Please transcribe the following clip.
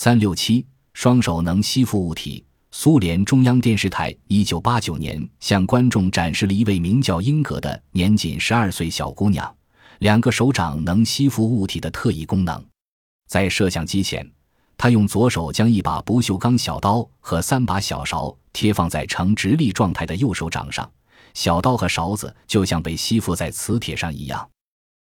三六七双手能吸附物体。苏联中央电视台一九八九年向观众展示了一位名叫英格的年仅十二岁小姑娘两个手掌能吸附物体的特异功能。在摄像机前她用左手将一把不锈钢小刀和三把小勺贴放在呈直立状态的右手掌上小刀和勺子就像被吸附在磁铁上一样